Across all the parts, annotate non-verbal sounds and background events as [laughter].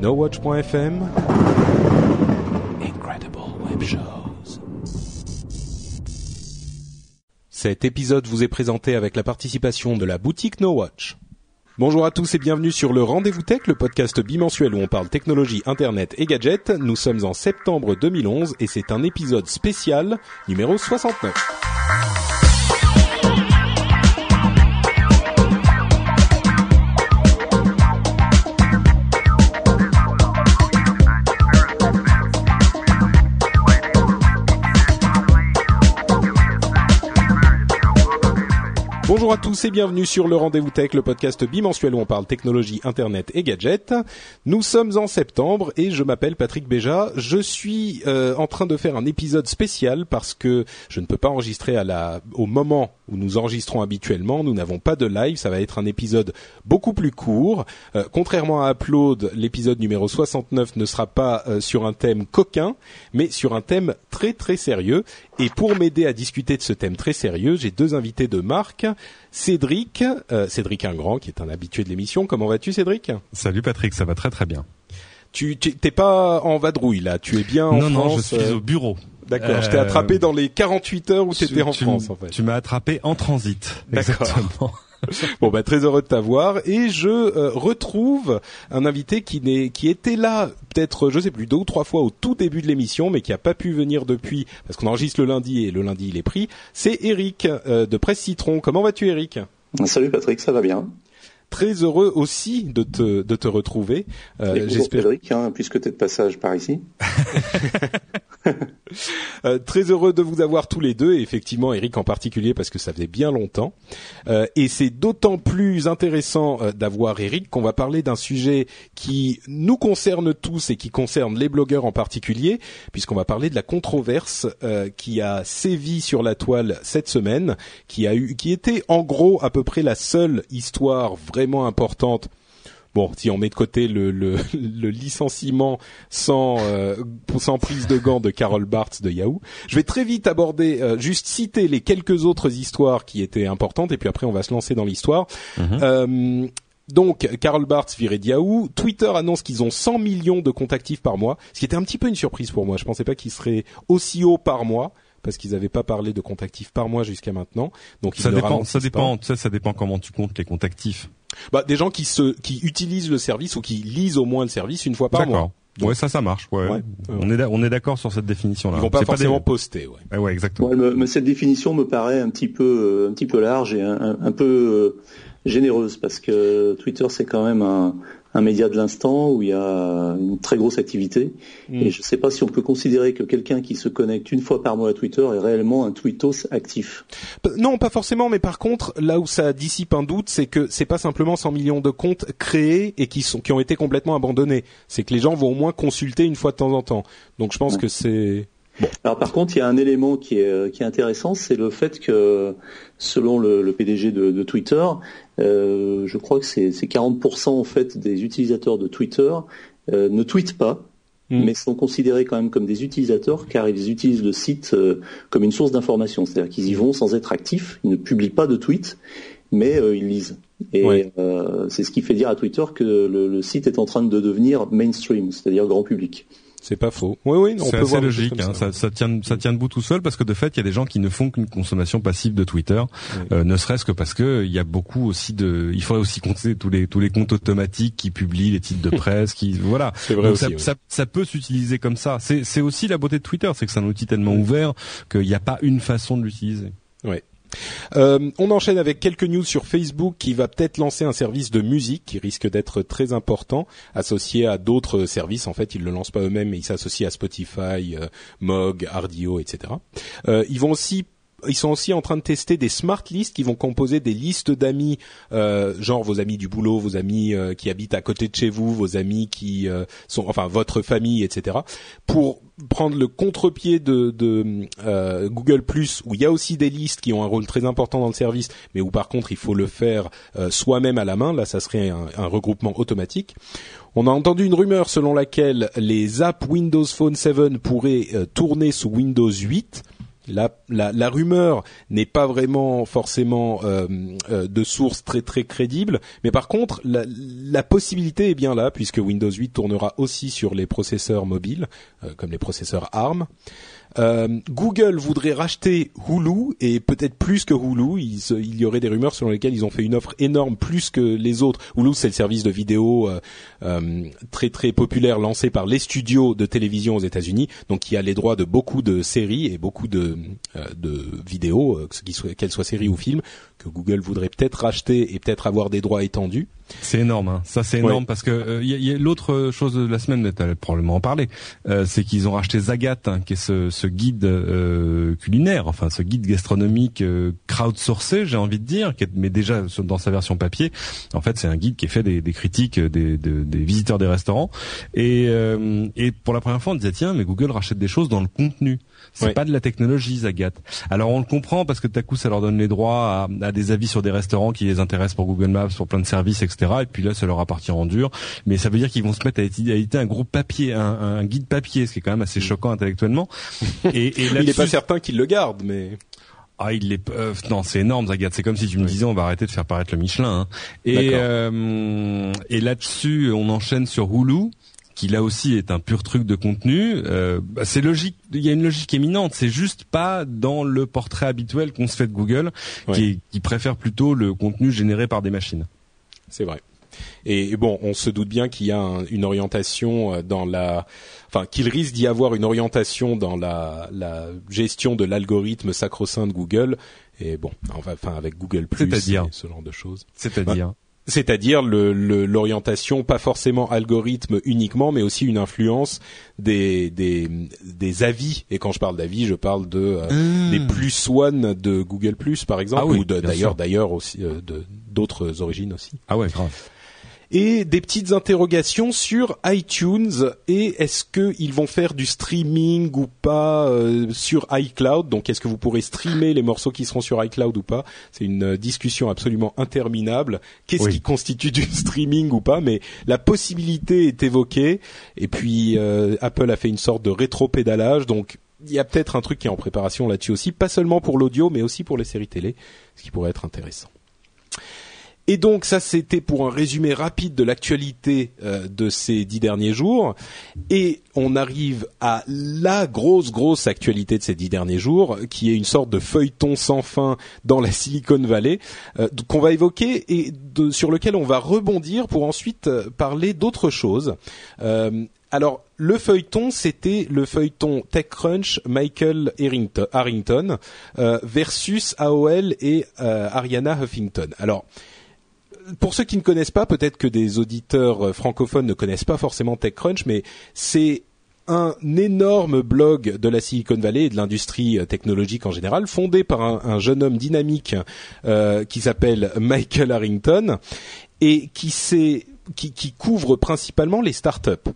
NoWatch.fm Incredible Web Shows. Cet épisode vous est présenté avec la participation de la boutique No Watch. Bonjour à tous et bienvenue sur le Rendez-vous Tech, le podcast bimensuel où on parle technologie, internet et gadgets. Nous sommes en septembre 2011 et c'est un épisode spécial numéro 69. Bonjour à tous et bienvenue sur le Rendez-vous Tech, le podcast bimensuel où on parle technologie, internet et gadgets. Nous sommes en septembre et je m'appelle Patrick Béja. Je suis euh, en train de faire un épisode spécial parce que je ne peux pas enregistrer à la, au moment où nous enregistrons habituellement. Nous n'avons pas de live. Ça va être un épisode beaucoup plus court. Euh, contrairement à Upload, l'épisode numéro 69 ne sera pas euh, sur un thème coquin, mais sur un thème très très sérieux. Et pour m'aider à discuter de ce thème très sérieux, j'ai deux invités de marque. Cédric, euh, Cédric Ingrand, qui est un habitué de l'émission. Comment vas-tu, Cédric? Salut Patrick, ça va très très bien. Tu t'es pas en vadrouille là, tu es bien en non, non, je France. suis euh, au bureau. D'accord, je t'ai Euh, attrapé dans les 48 heures où tu étais en tu, France en fait. Tu m'as attrapé en transit. Exactement. [laughs] Bon bah très heureux de t'avoir et je euh, retrouve un invité qui n'est qui était là peut-être je sais plus deux ou trois fois au tout début de l'émission mais qui a pas pu venir depuis parce qu'on enregistre le lundi et le lundi il est pris. C'est Eric euh, de Presse Citron. Comment vas-tu Eric? Salut Patrick, ça va bien? Très heureux aussi de te de te retrouver. Euh, J'espère hein, puisque tu es de passage par ici. [laughs] [laughs] Euh, très heureux de vous avoir tous les deux et effectivement Eric en particulier parce que ça faisait bien longtemps Euh, et c'est d'autant plus intéressant euh, d'avoir Eric qu'on va parler d'un sujet qui nous concerne tous et qui concerne les blogueurs en particulier puisqu'on va parler de la controverse euh, qui a sévi sur la toile cette semaine qui a eu qui était en gros à peu près la seule histoire vraiment importante Bon, si on met de côté le, le, [laughs] le licenciement sans euh, sans prise de gants de Carol Bartz de Yahoo, je vais très vite aborder, euh, juste citer les quelques autres histoires qui étaient importantes, et puis après on va se lancer dans l'histoire. Euh, donc, Carol Bartz viré de Yahoo. Twitter annonce qu'ils ont 100 millions de comptes actifs par mois, ce qui était un petit peu une surprise pour moi. Je pensais pas qu'ils seraient aussi hauts par mois parce qu'ils n'avaient pas parlé de comptes actifs par mois jusqu'à maintenant. Donc ils ça dépend, ça dépend, sais, ça dépend comment tu comptes les comptes actifs. Bah, des gens qui se qui utilisent le service ou qui lisent au moins le service une fois par mois. D'accord. Ouais, ça, ça marche. Ouais. Ouais. On est, on est d'accord sur cette définition-là. Ils vont pas forcément des- poster. Ouais. Ouais, exactement. Ouais, me- cette définition me paraît un petit peu, euh, un petit peu large et un, un- un peu euh, généreuse parce que Twitter c'est quand même un, un média de l'instant où il y a une très grosse activité et je ne sais pas si on peut considérer que quelqu'un qui se connecte une fois par mois à Twitter est réellement un tweetos actif. Non, pas forcément, mais par contre, là où ça dissipe un doute, c'est que c'est pas simplement 100 millions de comptes créés et qui sont qui ont été complètement abandonnés. C'est que les gens vont au moins consulter une fois de temps en temps. Donc je pense que c'est Alors par contre, il y a un élément qui est, euh, qui est intéressant, c'est le fait que selon le, le PDG de, de Twitter, euh, je crois que c'est c'est 40% en fait des utilisateurs de Twitter euh, ne tweetent pas, Mm. mais sont considérés quand même comme des utilisateurs car ils utilisent le site euh, comme une source d'information, c'est-à-dire qu'ils y vont sans être actifs, ils ne publient pas de tweets, mais euh, ils lisent. Et Ouais. euh, c'est ce qui fait dire à Twitter que le, le site est en train de devenir mainstream, c'est-à-dire grand public. C'est pas faux. Oui, oui, on C'est peut voir logique, hein. ça. ça, ça tient, ça tient debout tout seul parce que de fait, il y a des gens qui ne font qu'une consommation passive de Twitter, euh, ne serait-ce que parce que il y a beaucoup aussi de, il faudrait aussi compter tous les tous les comptes automatiques qui publient les titres de [laughs] presse, qui voilà. C'est vrai Donc aussi. ça, oui. ça, ça peut s'utiliser comme ça. C'est c'est aussi la beauté de Twitter, c'est que c'est un outil tellement ouvert qu'il n'y a pas une façon de l'utiliser. Euh, on enchaîne avec quelques news sur Facebook qui va peut-être lancer un service de musique qui risque d'être très important, associé à d'autres services. En fait, ils le lancent pas eux-mêmes, mais ils s'associent à Spotify, euh, Mog, Ardio, etc. Euh, ils vont aussi ils sont aussi en train de tester des smart lists qui vont composer des listes d'amis, euh, genre vos amis du boulot, vos amis euh, qui habitent à côté de chez vous, vos amis qui euh, sont, enfin votre famille, etc. Pour prendre le contre-pied de, de Google Plus, où il y a aussi des listes qui ont un rôle très important dans le service, mais où par contre il faut le faire soi-même à la main. Là, ça serait un, un regroupement automatique. On a entendu une rumeur selon laquelle les apps Windows Phone 7 pourraient tourner sous Windows 8 la, la, rumeur n'est pas vraiment forcément euh, euh, de source très très crédible, mais par contre la, la, possibilité est bien là puisque Windows 8 tournera aussi sur les processeurs mobiles, euh, comme les processeurs ARM. Euh, Google voudrait racheter Hulu et peut-être plus que Hulu. Il, y aurait des rumeurs selon lesquelles ils ont fait une offre énorme plus que les autres. Hulu, c'est le service de vidéo très très populaire lancé par les studios de télévision aux États-Unis, donc qui a les droits de beaucoup de séries et beaucoup de, de vidéos, qu'elles soient séries ou films, que Google voudrait peut-être racheter et peut-être avoir des droits étendus. C'est énorme, hein. ça c'est énorme parce que il y a, l'autre chose de la semaine, tu probablement en parler, c'est qu'ils ont racheté Zagat, hein, qui est ce, ce guide euh, culinaire, enfin ce guide gastronomique euh, crowdsourcé, j'ai envie de dire, mais déjà dans sa version papier, en fait c'est un guide qui est fait des, des critiques des, des, visiteurs des restaurants. Et, euh, et pour la première fois on disait tiens mais Google rachète des choses dans le contenu. C'est pas de la technologie, Zagat. Alors on le comprend parce que tout à coup ça leur donne les droits à, à, des avis sur des restaurants qui les intéressent pour Google Maps, pour plein de services, etc. Et puis là ça leur appartient en dur. Mais ça veut dire qu'ils vont se mettre à éditer un groupe papier, un, un, guide papier, ce qui est quand même assez mm. choquant intellectuellement. [laughs] Et, et il n'est pas certain qu'il le garde, mais. Ah, il est euh, non, c'est énorme, Zagat. C'est comme si tu me disais, on va arrêter de faire paraître le Michelin. Hein. Et euh, et là-dessus, on enchaîne sur Hulu qui là aussi est un pur truc de contenu. Euh, bah, c'est logique, il y a une logique éminente. C'est juste pas dans le portrait habituel qu'on se fait de Google, qui, qui préfère plutôt le contenu généré par des machines. C'est vrai. Et, bon, on se doute bien qu'il y a une orientation euh, dans la, enfin qu'il risque d'y avoir une orientation dans la, la gestion de l'algorithme sacro-saint de Google. Et bon, enfin avec Google Plus, ce genre de choses. C'est-à-dire. C'est-à-dire l'orientation, pas forcément algorithme uniquement, mais aussi une influence des, des, des avis. Et quand je parle d'avis, je parle de euh, ah. des plus one de Google Plus, par exemple, ah ou d'ailleurs d'ailleurs aussi euh, de d'autres origines aussi. Ah ouais, grave et des petites interrogations sur iTunes et est-ce qu'ils vont faire du streaming ou pas euh, sur iCloud? Donc est-ce que vous pourrez streamer les morceaux qui seront sur iCloud ou pas? C'est une discussion absolument interminable. Qu'est-ce qui constitue du streaming ou pas? Mais la possibilité est évoquée. Et puis euh, Apple a fait une sorte de rétro-pédalage. Donc il y a peut-être un truc qui est en préparation là-dessus aussi, pas seulement pour l'audio, mais aussi pour les séries télé, ce qui pourrait être intéressant. Et donc ça c'était pour un résumé rapide de l'actualité euh, de ces dix derniers jours. Et on arrive à la grosse grosse actualité de ces dix derniers jours, qui est une sorte de feuilleton sans fin dans la Silicon Valley, euh, qu'on va évoquer et sur lequel on va rebondir pour ensuite euh, parler d'autres choses. alors le feuilleton, c'était le feuilleton TechCrunch Michael Harrington versus AOL et Ariana Huffington. Alors pour ceux qui ne connaissent pas, peut-être que des auditeurs euh, francophones ne connaissent pas forcément TechCrunch, mais c'est un énorme blog de la Silicon Valley et de l'industrie euh, technologique en général, fondé par un, jeune homme dynamique euh, qui s'appelle [laughs] Michael Harrington et qui, qui, qui couvre principalement les startups.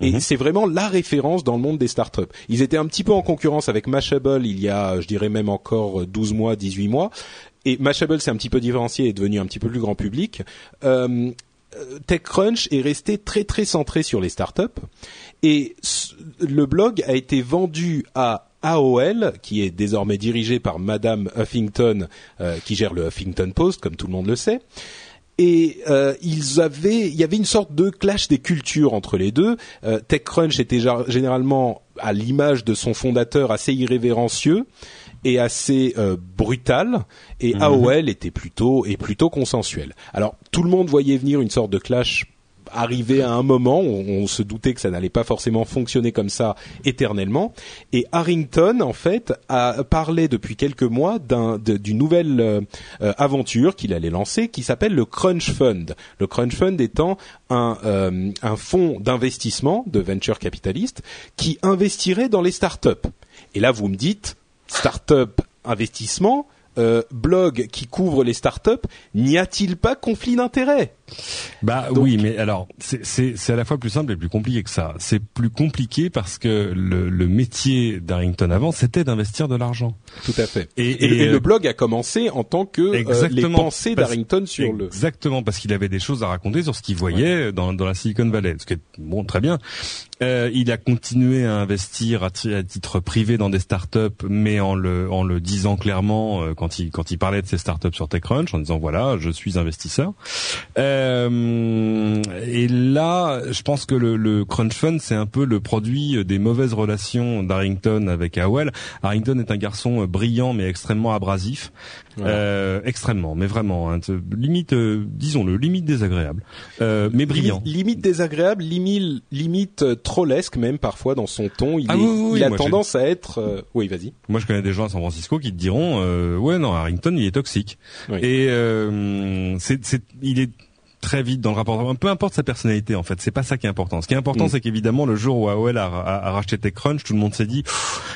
Et mhm. c'est vraiment la référence dans le monde des startups. Ils étaient un petit peu en concurrence avec Mashable il y a, je dirais même encore 12 mois, 18 mois. Et Mashable s'est un petit peu différencié et est devenu un petit peu plus grand public. Euh, TechCrunch est resté très très centré sur les startups et le blog a été vendu à AOL, qui est désormais dirigé par Madame Huffington, euh, qui gère le Huffington Post, comme tout le monde le sait. Et euh, ils avaient, il y avait une sorte de clash des cultures entre les deux. TechCrunch était généralement à l'image de son fondateur assez irrévérencieux est assez euh, brutal et mhm. AOL était plutôt est plutôt consensuel. Alors tout le monde voyait venir une sorte de clash arriver à un moment où on se doutait que ça n'allait pas forcément fonctionner comme ça éternellement. Et Harrington, en fait, a parlé depuis quelques mois d'une nouvelle euh, euh, aventure qu'il allait lancer qui s'appelle le Crunch Fund. Le Crunch Fund étant un, euh, un fonds d'investissement de venture capitaliste qui investirait dans les startups. Et là, vous me dites, start-up investissement, euh, blog qui couvre les startups, n'y a-t-il pas conflit d'intérêt Bah oui, mais alors c'est à la fois plus simple et plus compliqué que ça. C'est plus compliqué parce que le, le métier d'Harrington avant, c'était d'investir de l'argent. Tout à fait. Et, et, le blog a commencé en tant que euh, les pensées d'Harrington sur le. Exactement, parce qu'il avait des choses à raconter sur ce qu'il voyait dans, dans la Silicon Valley. Ce qui est bon, très bien. Euh, il a continué à investir à, titre privé dans des startups, mais en le en le disant clairement euh, quand il quand il parlait de ces startups sur TechCrunch, en disant voilà, je suis investisseur. Euh, et là, je pense que le, le Crunch Fund, c'est un peu le produit des mauvaises relations d'Harrington avec AOL. Harrington est un garçon brillant mais extrêmement abrasif. Euh, extrêmement, mais vraiment, hein, limite, euh, disons-le, limite désagréable, euh, mais brillant. Limite, désagréable, limite, limite trollesque même parfois dans son ton. Il, ah il a tendance à être. Oui, vas-y. Moi, je connais des gens à San Francisco qui te diront, ouais, non, Harrington, il est toxique. Et c'est, c'est, il est très vite dans le rapport. Peu importe sa personnalité, en fait, c'est pas ça qui est important. Ce qui est important, mm. c'est qu'évidemment, le jour où AOL a, a, a racheté TechCrunch, tout le monde s'est dit,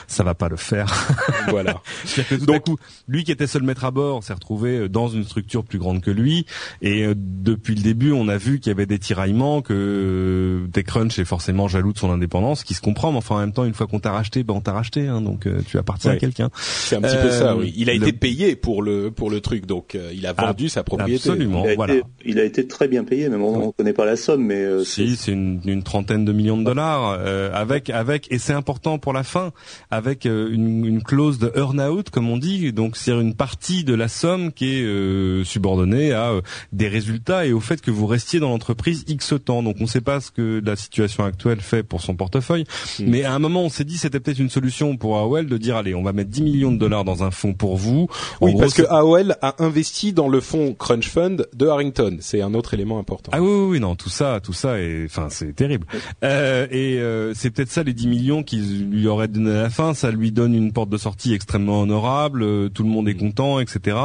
ça va pas le faire. [laughs] voilà. [laughs] Donc, coup, lui qui était seul maître à bord s'est retrouvé euh, dans une structure plus grande que lui. Et euh, depuis le début, on a vu qu'il y avait des tiraillements, que euh, TechCrunch est forcément jaloux de son indépendance, qui se comprend. Mais enfin, en même temps, une fois qu'on t'a racheté, ben on t'a racheté. Hein, donc, tu appartiens à quelqu'un. C'est un petit peu ça. Oui. Il a été payé pour le pour le truc, donc il a vendu sa propriété. Absolument. Il a, voilà. été, il a été très bien payé, même on, ne connaît pas la somme, mais euh, si c'est une, une, trentaine de millions de dollars euh, avec avec et c'est important pour la fin avec euh, une, une, clause de earn out comme on dit, donc c'est une partie de la somme qui est euh, subordonnée à des résultats et au fait que vous restiez dans l'entreprise x temps. Donc on ne sait pas ce que la situation actuelle fait pour son portefeuille, mm. mais à un moment on s'est dit c'était peut-être une solution pour AOL de dire allez on va mettre 10 millions de dollars dans un fonds pour vous. oui, parce que AOL a investi dans le fonds Crunch Fund de Harrington. C'est un autre élément important. Ah oui, oui, oui non, tout ça, tout ça, et enfin c'est terrible. Euh, et euh, c'est peut-être ça les 10 millions qu'ils lui auraient donné à la fin. Ça lui donne une porte de sortie extrêmement honorable. Euh, tout le monde est content, etc.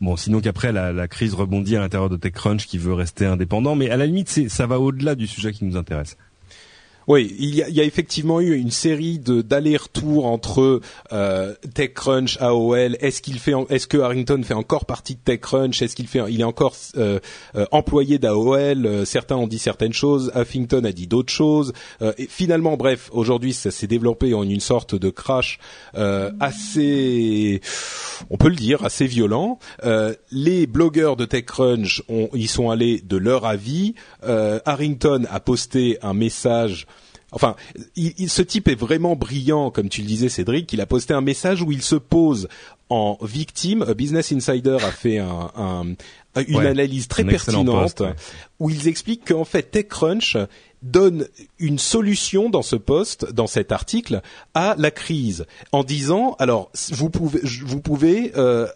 Bon, sinon qu'après la, la, crise rebondit à l'intérieur de TechCrunch qui veut rester indépendant, mais à la limite, c'est ça va au-delà du sujet qui nous intéresse. Oui, il y a, il y a, effectivement eu une série de d'allers-retours entre euh, TechCrunch, AOL. Est-ce qu'il fait, est-ce que Harrington fait encore partie de TechCrunch? Est-ce qu'il fait, il est encore euh, euh, employé d'AOL euh, Certains ont dit certaines choses, Huffington a dit d'autres choses. Euh, et finalement, bref, aujourd'hui, ça s'est développé en une sorte de crash assez, on peut le dire, assez violent. les blogueurs de TechCrunch, ont, ils sont allés de leur avis. Harrington a posté un message Enfin, il, ce type est vraiment brillant, comme tu le disais, Cédric. Il a posté un message où il se pose en victime. Business Insider a fait un, une analyse très pertinente où ils expliquent qu'en fait TechCrunch donne une solution dans ce poste, dans cet article, à la crise, en disant alors vous pouvez, vous pouvez, euh,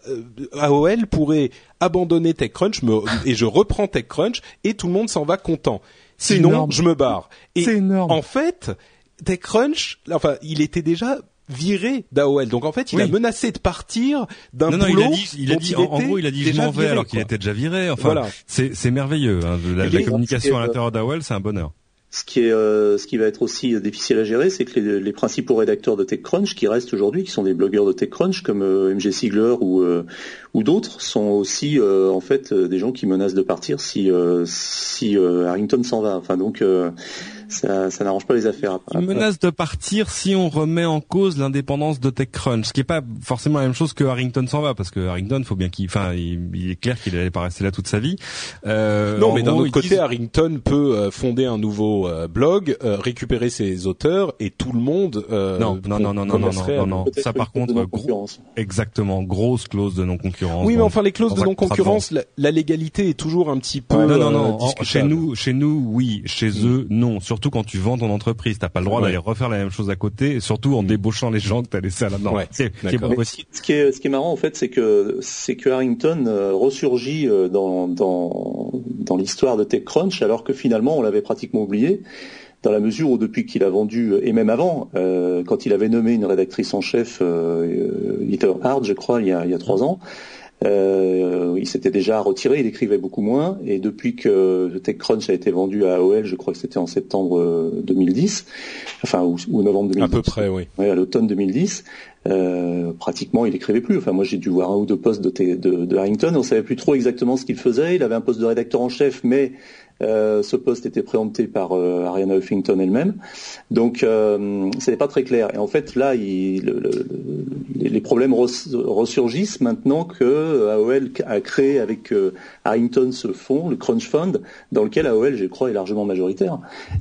AOL pourrait abandonner TechCrunch et je reprends TechCrunch et tout le monde s'en va content. Sinon, je me barre. Et en fait, TechCrunch, enfin, il était déjà viré d'AOL. Donc en fait, il a menacé de partir d'un boulot. Non, il a dit, il a dit en, gros, il a dit je m'en vais alors qu'il était déjà viré. Enfin, voilà. c'est merveilleux. Hein. La, la communication à l'intérieur d'AOL, c'est un bonheur. Ce qui est, euh, ce qui va être aussi difficile à gérer, c'est que les, les, principaux rédacteurs de TechCrunch qui restent aujourd'hui, qui sont des blogueurs de TechCrunch comme euh, MG Sigler ou euh, ou d'autres, sont aussi en fait des gens qui menacent de partir si si Harrington s'en va. Enfin donc ça, ça n'arrange pas les affaires. Une menace de partir si on remet en cause l'indépendance de TechCrunch, ce qui est pas forcément la même chose que Harrington s'en va, parce que Harrington, faut bien qu'il, enfin, il, est clair qu'il n'allait pas rester là toute sa vie. Euh, non, mais d'un autre côté, Harrington peut euh, fonder un nouveau euh, blog, euh, récupérer ses auteurs et tout le monde. non, non, non, non, non, non, non, non, Ça, par contre, gros, exactement, grosse clause de non concurrence. Oui, mais enfin, les clauses de non concurrence, la, légalité est toujours un petit peu. non, non, non. chez nous, chez nous, oui. Chez mm. eux, non. Sur surtout quand tu vends ton entreprise. T'as pas le droit d'aller refaire la même chose à côté, surtout en mm. débauchant les gens que t'as laissé là-dedans. Ouais, c'est, ce qui est ce qui est marrant en fait, c'est que c'est que Harrington euh, ressurgit euh, dans dans dans l'histoire de TechCrunch alors que finalement on l'avait pratiquement oublié dans la mesure où depuis qu'il a vendu, et même avant, euh, quand il avait nommé une rédactrice en chef, euh, Hard, je crois, il y a, il y a trois ans, Euh, il s'était déjà retiré, il écrivait beaucoup moins, et depuis que TechCrunch a été vendu à AOL, je crois que c'était en septembre 2010, enfin ou, novembre 2010. À peu près, oui. à l'automne 2010. Euh, pratiquement, il écrivait plus. Enfin, moi, j'ai dû voir un ou deux postes de, de, de Harrington. On savait plus trop exactement ce qu'il faisait. Il avait un poste de rédacteur en chef, mais euh, ce poste était préempté par euh, Ariana Huffington elle-même, donc euh, ce n'est pas très clair. Et en fait, là, il, les problèmes ressurgissent maintenant que AOL a créé avec Harrington ce fonds, le Crunch Fund, dans lequel AOL, je crois, est largement majoritaire.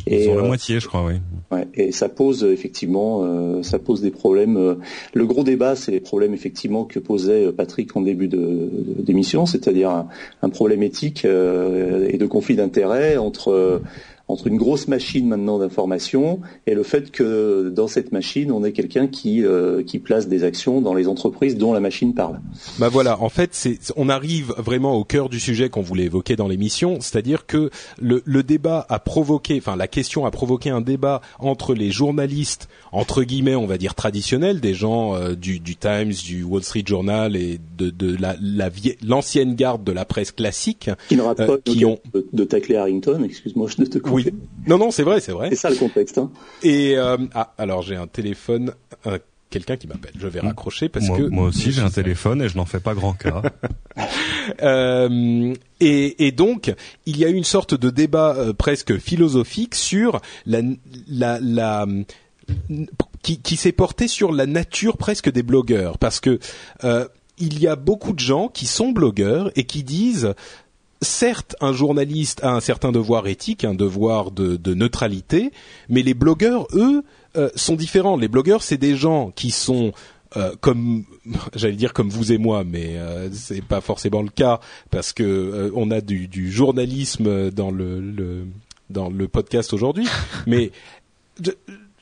Et, la moitié, je crois, oui. Ouais, et ça pose effectivement, ça pose des problèmes. le gros débat, c'est les problèmes effectivement que posait Patrick en début d'émission, c'est-à-dire un, un, problème éthique et de conflit d'intérêts entre entre une grosse machine maintenant d'information et le fait que dans cette machine, on ait quelqu'un qui euh, qui place des actions dans les entreprises dont la machine parle. Bah voilà, en fait, c'est on arrive vraiment au cœur du sujet qu'on voulait évoquer dans l'émission, c'est-à-dire que le, le débat a provoqué, enfin la question a provoqué un débat entre les journalistes entre guillemets, on va dire traditionnels, des gens euh, du, du, Times, du Wall Street Journal et de, de la l'ancienne garde de la presse classique, qui n'aura pas euh, qui ont de, de tacler Harrington. Excuse-moi, je te coupe. Oui, non, non, c'est vrai, c'est vrai. C'est ça le contexte. Hein. Et euh, ah, alors j'ai un téléphone. quelqu'un qui m'appelle. Je vais raccrocher parce moi, que moi aussi j'ai un [laughs] téléphone et je n'en fais pas grand cas. [laughs] euh, et, et, donc il y a eu une sorte de débat euh, presque philosophique sur la, la, la qui, qui s'est porté sur la nature presque des blogueurs parce que euh, il y a beaucoup de gens qui sont blogueurs et qui disent certes, un journaliste a un certain devoir éthique, un devoir de, de neutralité, mais les blogueurs, eux, euh, sont différents. Les blogueurs, c'est des gens qui sont euh, comme [laughs] j'allais dire comme vous et moi, mais euh, c'est pas forcément le cas parce que euh, on a du, du, journalisme dans le, le dans le podcast aujourd'hui. [laughs] mais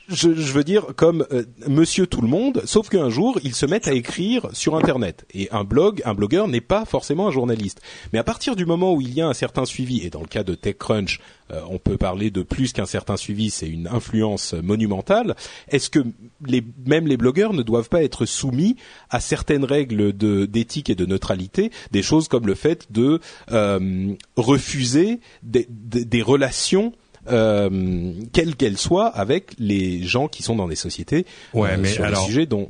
je, veux dire comme euh, Monsieur tout le monde, sauf qu'un jour ils se mettent à écrire sur Internet. Et un blog, un blogueur n'est pas forcément un journaliste. Mais à partir du moment où il y a un certain suivi, et dans le cas de TechCrunch, euh, on peut parler de plus qu'un certain suivi, c'est une influence monumentale. Est-ce que les, même les blogueurs ne doivent pas être soumis à certaines règles d'éthique et de neutralité, des choses comme le fait de euh, refuser des relations euh, quelle qu'elle soit, avec les gens qui sont dans des sociétés ouais, euh, mais sur alors, sujet dont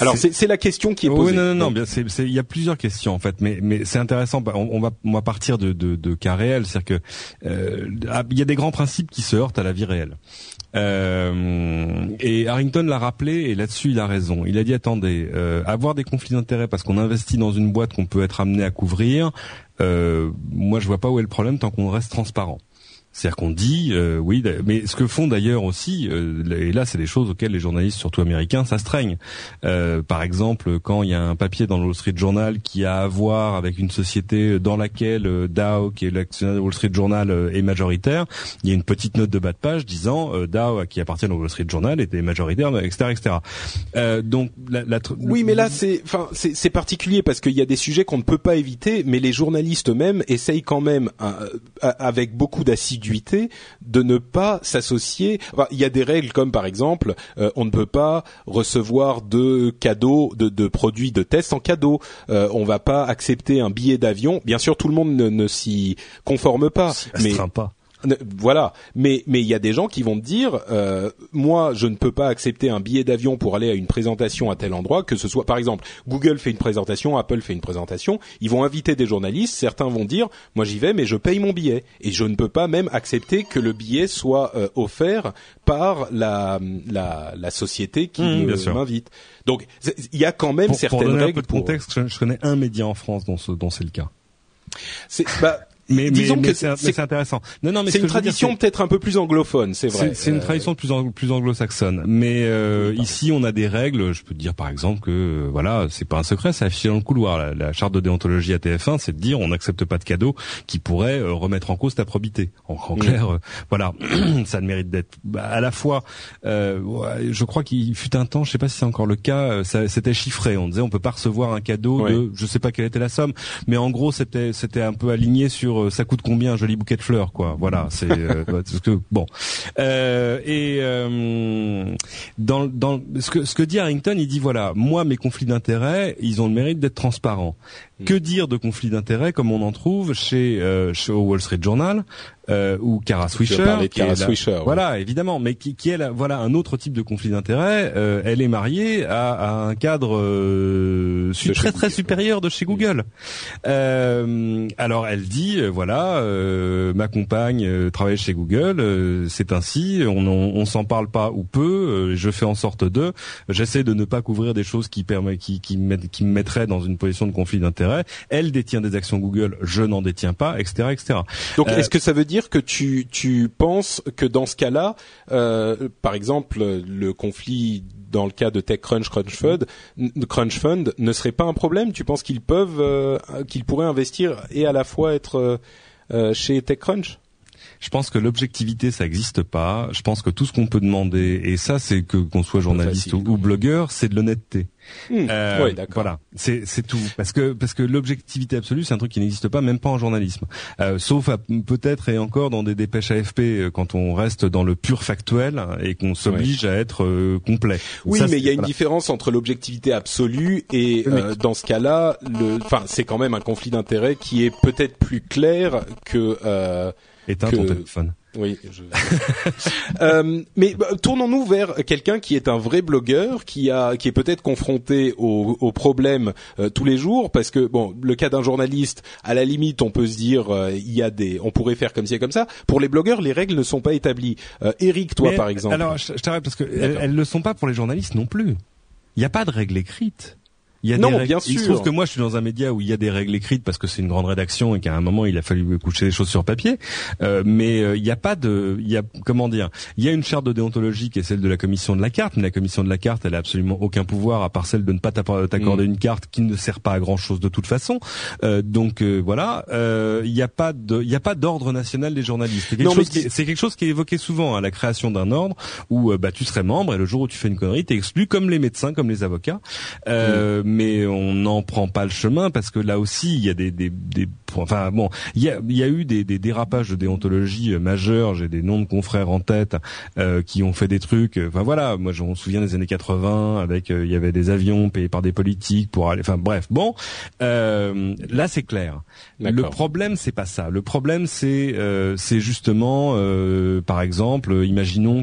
alors c'est la question qui est posée. Oui, non, non, non. Il y a plusieurs questions en fait, mais mais c'est intéressant. On, on, va on va partir de de, de cas réels, c'est-à-dire que euh, ah, il y a des grands principes qui se heurtent à la vie réelle. Euh, et Harrington l'a rappelé et là-dessus il a raison. Il a dit attendez, euh, avoir des conflits d'intérêts parce qu'on investit dans une boîte qu'on peut être amené à couvrir, euh, moi je vois pas où est le problème tant qu'on reste transparent. C'est-à-dire qu'on dit, euh, oui, mais ce que font d'ailleurs aussi, euh, et là c'est des choses auxquelles les journalistes, surtout américains, s'astreignent. Euh, par exemple, quand il y a un papier dans le Wall Street Journal qui a à voir avec une société dans laquelle euh, Dow, qui est l'actionnaire du Wall Street Journal, est majoritaire, il y a une petite note de bas de page disant Dow, qui appartient au Wall Street Journal, était majoritaire, etc., etc. donc, la, la, oui, mais là c'est, enfin, c'est particulier parce qu'il y a des sujets qu'on ne peut pas éviter, mais les journalistes eux-mêmes essayent quand même, avec beaucoup d'assiduité de ne pas s'associer. il y a des règles comme par exemple, euh, on ne peut pas recevoir de cadeaux, de, produits de test en cadeau. Euh, on va pas accepter un billet d'avion. Bien sûr, tout le monde ne, s'y conforme pas. Mais pas voilà, mais mais il y a des gens qui vont te dire, euh, moi je ne peux pas accepter un billet d'avion pour aller à une présentation à tel endroit, que ce soit par exemple Google fait une présentation, Apple fait une présentation, ils vont inviter des journalistes, certains vont dire, moi j'y vais mais je paye mon billet et je ne peux pas même accepter que le billet soit euh, offert par la la, la société qui mmh, euh, m'invite. Donc il y a quand même certaines pour règles. Un peu de contexte, je connais un média en France dont, ce, dont c'est le cas. C'est bah, mais, disons que c'est intéressant. Non, non, mais c'est une tradition peut-être un peu plus anglophone, c'est vrai. C'est une euh, tradition plus plus anglo-saxonne. Mais euh, ici, on a des règles. Je peux te dire par exemple que euh, voilà, c'est pas un secret, c'est affiché dans le couloir. La, charte de déontologie ATF1, c'est de dire on n'accepte pas de cadeaux qui pourraient remettre en cause ta probité. En, en clair, voilà, [clears throat] ça ne mérite d'être bah, à la fois. je crois qu'il fut un temps, je sais pas si c'est encore le cas, c'était chiffré. On disait on peut pas recevoir un cadeau de, je sais pas quelle était la somme, mais en gros c'était c'était un peu aligné sur sur ça coûte combien un joli bouquet de fleurs, quoi. Voilà, c'est [laughs] ce que bon. Et dans, dans ce que ce que dit Harrington, il dit voilà, moi mes conflits d'intérêts, ils ont le mérite d'être transparents. Mm. Que dire de conflits d'intérêts comme on en trouve chez, euh, chez Wall Street Journal euh, ou Kara Swisher, Swisher voilà évidemment, mais qui, qui est voilà un autre type de conflit d'intérêt. Euh, elle est mariée à, à un cadre euh, très très supérieur de chez Google. Euh, alors elle dit euh, voilà, ma compagne travaille chez Google, c'est ainsi, on, on, s'en parle pas ou peu, je fais en sorte de, j'essaie de ne pas couvrir des choses qui permet qui qui, qui me mettraient dans une position de conflit d'intérêt. Elle détient des actions Google, je n'en détiens pas, etc., etc. Donc est-ce que ça veut dire que tu, tu penses que dans ce cas-là, euh, par exemple, le conflit dans le cas de TechCrunch, CrunchFund, CrunchFund ne serait pas un problème? Tu penses qu'ils peuvent, euh, qu'ils pourraient investir et à la fois être euh, chez TechCrunch? Je pense que l'objectivité ça n'existe pas. Je pense que tout ce qu'on peut demander, et ça c'est que qu'on soit journaliste ou, blogueur, c'est de l'honnêteté. Hmm. Euh, voilà, c'est tout. Parce que parce que l'objectivité absolue, c'est un truc qui n'existe pas, même pas en journalisme. Euh, sauf peut-être et encore dans des dépêches AFP euh, quand on reste dans le pur factuel et qu'on s'oblige à être euh, complet. Oui, mais il y a une différence entre l'objectivité absolue et euh, dans ce cas-là, le, enfin, c'est quand même un conflit d'intérêts qui est peut-être plus clair que Éteins ton téléphone. Oui. Je... [laughs] euh, mais bah, tournons-nous vers quelqu'un qui est un vrai blogueur, qui a, qui est peut-être confronté aux, aux problèmes euh, tous les jours, parce que bon, le cas d'un journaliste, à la limite, on peut se dire, euh, il y a des, on pourrait faire comme ci et comme ça. Pour les blogueurs, les règles ne sont pas établies. Euh, Eric, toi, par exemple. Alors, je, t'arrête parce que elles, ne sont pas pour les journalistes non plus. Il n'y a pas de règles écrites. Il y a non, bien sûr. Il se trouve que moi, je suis dans un média où il y a des règles écrites parce que c'est une grande rédaction et qu'à un moment, il a fallu coucher les choses sur papier. Euh, mais euh, il n'y a pas de, il y a comment dire, il y a une charte de déontologie qui est celle de la commission de la carte, mais la commission de la carte, elle a absolument aucun pouvoir à part celle de ne pas t'accorder mm. une carte qui ne sert pas à grand chose de toute façon. Euh, donc euh, voilà, euh, il n'y a pas de, il y a pas d'ordre national des journalistes. C'est quelque, chose qui, c'est quelque chose qui est évoqué souvent à hein, la création d'un ordre où bah tu serais membre et le jour où tu fais une connerie, t'es exclu comme les médecins, comme les avocats. Mm. Mais on n'en prend pas le chemin parce que là aussi il y a des, des, des enfin bon il y a, il y a eu des, des dérapages de déontologie euh, majeurs. J'ai des noms de confrères en tête euh, qui ont fait des trucs. Enfin voilà. Moi je me souviens des années 80 avec euh, il y avait des avions payés par des politiques pour aller enfin bref. Bon euh, là c'est clair. Le problème c'est pas ça. Le problème c'est c'est justement par exemple imaginons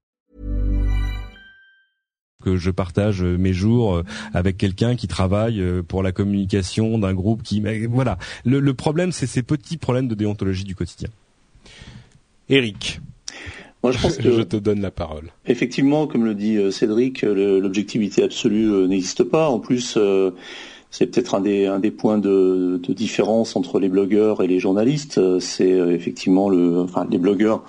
Que je partage euh, mes jours euh, avec quelqu'un qui travaille euh, pour la communication d'un groupe qui voilà le, problème c'est ces petits problèmes de déontologie du quotidien Eric moi, je pense [laughs] que je te donne la parole. Effectivement, comme le dit Cédric, l'objectivité absolue n'existe pas. En plus, c'est peut-être un des, un des points de, de, différence entre les blogueurs et les journalistes. C'est effectivement le, enfin, les blogueurs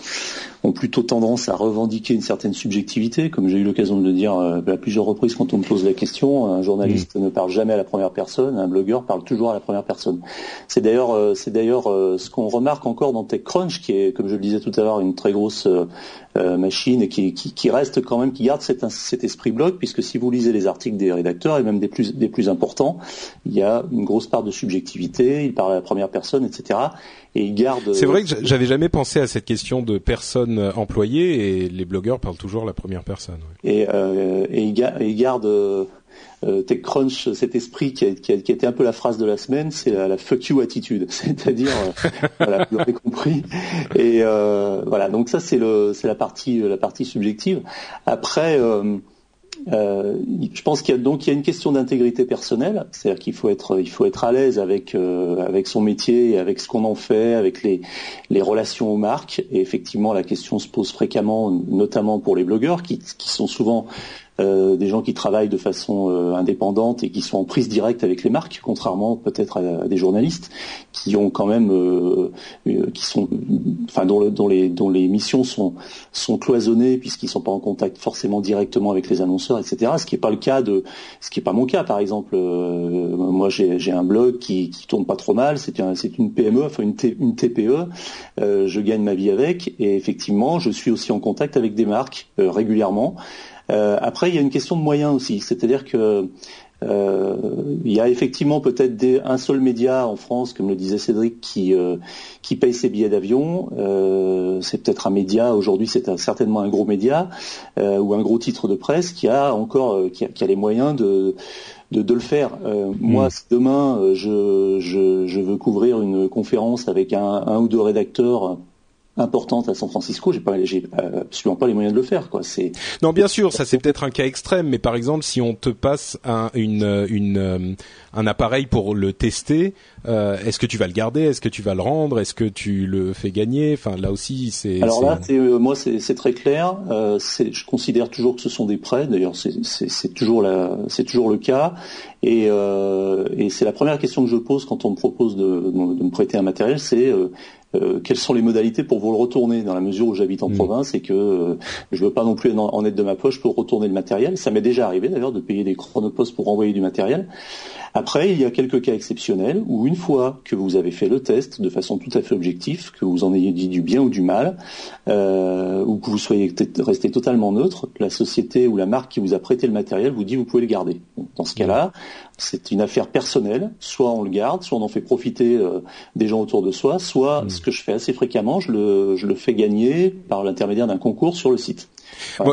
ont plutôt tendance à revendiquer une certaine subjectivité, comme j'ai eu l'occasion de le dire euh, à plusieurs reprises quand on me pose la question. Un journaliste ne parle jamais à la première personne, un blogueur parle toujours à la première personne. C'est d'ailleurs, euh, c'est d'ailleurs euh, ce qu'on remarque encore dans TechCrunch, qui est, comme je le disais tout à l'heure, une très grosse machine et qui, qui, qui, reste quand même, qui garde cet, cet esprit blog, puisque si vous lisez les articles des rédacteurs et même des plus, des plus importants, il y a une grosse part de subjectivité. Il parle à la première personne, etc et ils gardent. C'est vrai que j'avais jamais pensé à cette question de personnes employées et les blogueurs parlent toujours la première personne. Et, euh, et, ils, gardent euh, TechCrunch cet esprit qui a, été un peu la phrase de la semaine, c'est la, fuck you attitude, [laughs] c'est-à-dire euh, voilà, vous l'avez compris. Et euh, voilà, donc ça c'est la partie subjective. Après. Je pense qu'il y a une question d'intégrité personnelle, c'est-à-dire qu'il faut être à l'aise avec son métier, avec ce qu'on en fait, avec les relations aux marques. Et effectivement, la question se pose fréquemment, notamment pour les blogueurs qui sont souvent euh, des gens qui travaillent de façon euh, indépendante et qui sont en prise directe avec les marques, contrairement peut-être à, des journalistes qui ont quand même, qui sont, enfin dont, les dont les missions sont sont cloisonnées puisqu'ils sont pas en contact forcément directement avec les annonceurs, etc. Ce qui n'est pas le cas de, ce qui est pas mon cas par exemple. moi j'ai un blog qui qui tourne pas trop mal, c'est un, c'est une PME, enfin une, une TPE. je gagne ma vie avec et effectivement je suis aussi en contact avec des marques régulièrement. Euh, après, il y a une question de moyens aussi, c'est-à-dire que euh, il y a effectivement peut-être un seul média en France, comme le disait Cédric, qui, euh, qui paye ses billets d'avion. c'est peut-être un média, aujourd'hui c'est certainement un gros média ou un gros titre de presse qui a encore qui a, les moyens de, de, le faire. Moi, hmm. demain je, je, je, veux couvrir une conférence avec un, un ou deux rédacteurs importante à San Francisco, j'ai pas, j'ai absolument pas les moyens de le faire, quoi. C'est non, bien sûr, ça c'est peut-être un cas extrême, mais par exemple, si on te passe un, une, une, euh, un appareil pour le tester, euh, est-ce que tu vas le garder, est-ce que tu vas le rendre, est-ce que tu le fais gagner? Enfin, là aussi, c'est. Alors là, euh, moi, c'est très clair. Euh, je considère toujours que ce sont des prêts. D'ailleurs, c'est toujours la, c'est toujours le cas. Et, et c'est la première question que je pose quand on me propose de, de me prêter un matériel, c'est euh, quelles sont les modalités pour vous le retourner dans la mesure où j'habite en mm. province et que euh, je veux pas non plus en, aide de ma poche pour retourner le matériel. Ça m'est déjà arrivé d'ailleurs de payer des chronopostes pour renvoyer du matériel. Après, il y a quelques cas exceptionnels où une fois que vous avez fait le test de façon tout à fait objective, que vous en ayez dit du bien ou du mal, euh, ou que vous soyez resté totalement neutre, la société ou la marque qui vous a prêté le matériel vous dit vous pouvez le garder. Dans ce cas-là, c'est une affaire personnelle. Soit on le garde, soit on en fait profiter euh, des gens autour de soi, soit mmh. ce que je fais assez fréquemment, je le, je le fais gagner par l'intermédiaire d'un concours sur le site.